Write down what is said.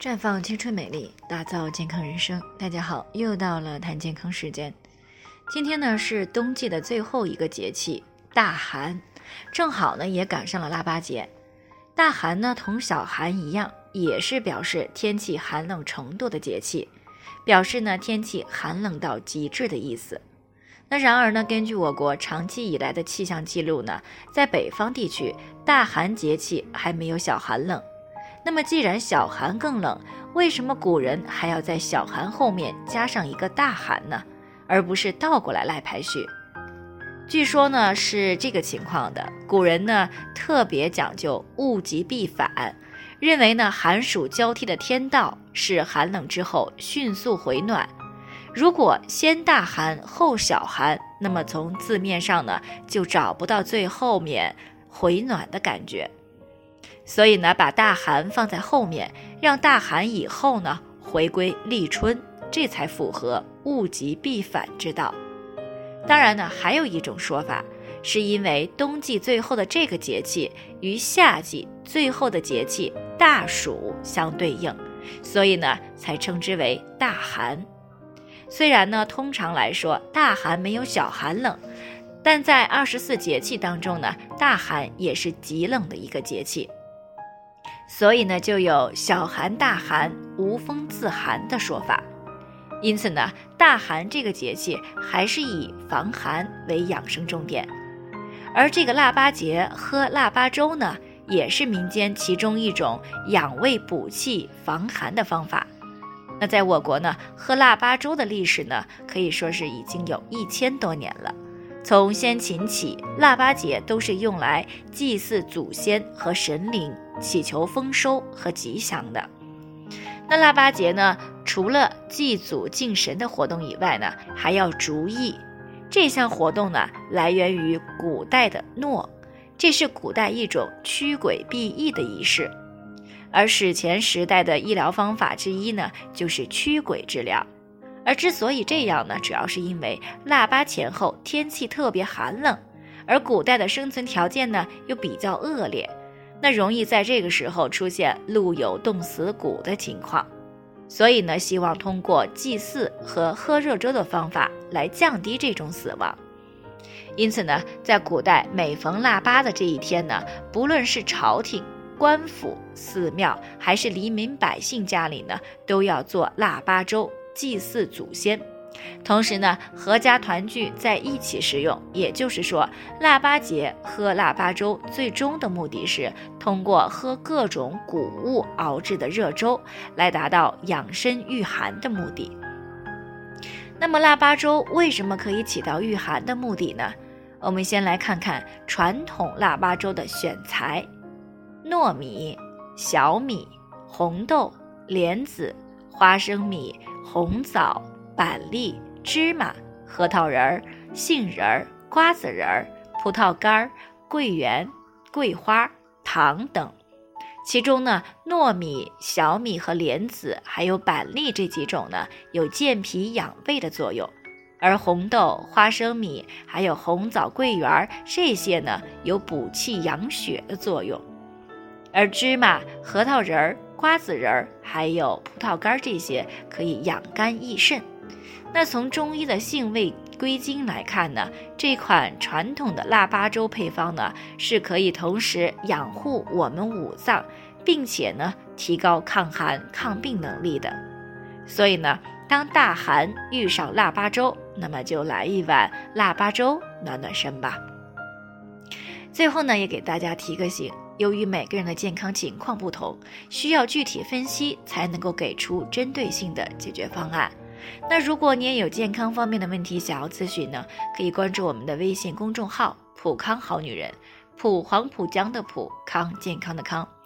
绽放青春美丽，打造健康人生。大家好，又到了谈健康时间。今天呢是冬季的最后一个节气大寒，正好呢也赶上了腊八节。大寒呢同小寒一样，也是表示天气寒冷程度的节气，表示呢天气寒冷到极致的意思。那然而呢，根据我国长期以来的气象记录呢，在北方地区大寒节气还没有小寒冷。那么既然小寒更冷，为什么古人还要在小寒后面加上一个大寒呢？而不是倒过来来排序？据说呢是这个情况的，古人呢特别讲究物极必反，认为呢寒暑交替的天道是寒冷之后迅速回暖。如果先大寒后小寒，那么从字面上呢就找不到最后面回暖的感觉，所以呢把大寒放在后面，让大寒以后呢回归立春，这才符合物极必反之道。当然呢还有一种说法，是因为冬季最后的这个节气与夏季最后的节气大暑相对应，所以呢才称之为大寒。虽然呢，通常来说大寒没有小寒冷，但在二十四节气当中呢，大寒也是极冷的一个节气，所以呢，就有小寒大寒，无风自寒的说法。因此呢，大寒这个节气还是以防寒为养生重点，而这个腊八节喝腊八粥呢，也是民间其中一种养胃补气、防寒的方法。那在我国呢，喝腊八粥的历史呢，可以说是已经有一千多年了。从先秦起，腊八节都是用来祭祀祖先和神灵，祈求丰收和吉祥的。那腊八节呢，除了祭祖敬神的活动以外呢，还要逐疫。这项活动呢，来源于古代的诺，这是古代一种驱鬼避疫的仪式。而史前时代的医疗方法之一呢，就是驱鬼治疗。而之所以这样呢，主要是因为腊八前后天气特别寒冷，而古代的生存条件呢又比较恶劣，那容易在这个时候出现路有冻死骨的情况。所以呢，希望通过祭祀和喝热粥的方法来降低这种死亡。因此呢，在古代每逢腊八的这一天呢，不论是朝廷。官府、寺庙还是黎民百姓家里呢，都要做腊八粥祭祀祖先，同时呢，阖家团聚在一起食用。也就是说，腊八节喝腊八粥，最终的目的是通过喝各种谷物熬制的热粥，来达到养身御寒的目的。那么，腊八粥为什么可以起到御寒的目的呢？我们先来看看传统腊八粥的选材。糯米、小米、红豆、莲子、花生米、红枣、板栗、芝麻、核桃仁儿、杏仁儿、瓜子仁儿、葡萄干儿、桂圆、桂花、糖等。其中呢，糯米、小米和莲子还有板栗这几种呢，有健脾养胃的作用；而红豆、花生米还有红枣、桂圆这些呢，有补气养血的作用。而芝麻、核桃仁儿、瓜子仁儿，还有葡萄干这些可以养肝益肾。那从中医的性味归经来看呢，这款传统的腊八粥配方呢，是可以同时养护我们五脏，并且呢提高抗寒抗病能力的。所以呢，当大寒遇上腊八粥，那么就来一碗腊八粥暖暖身吧。最后呢，也给大家提个醒。由于每个人的健康情况不同，需要具体分析才能够给出针对性的解决方案。那如果你也有健康方面的问题想要咨询呢，可以关注我们的微信公众号“普康好女人”，普黄浦江的普康健康的康。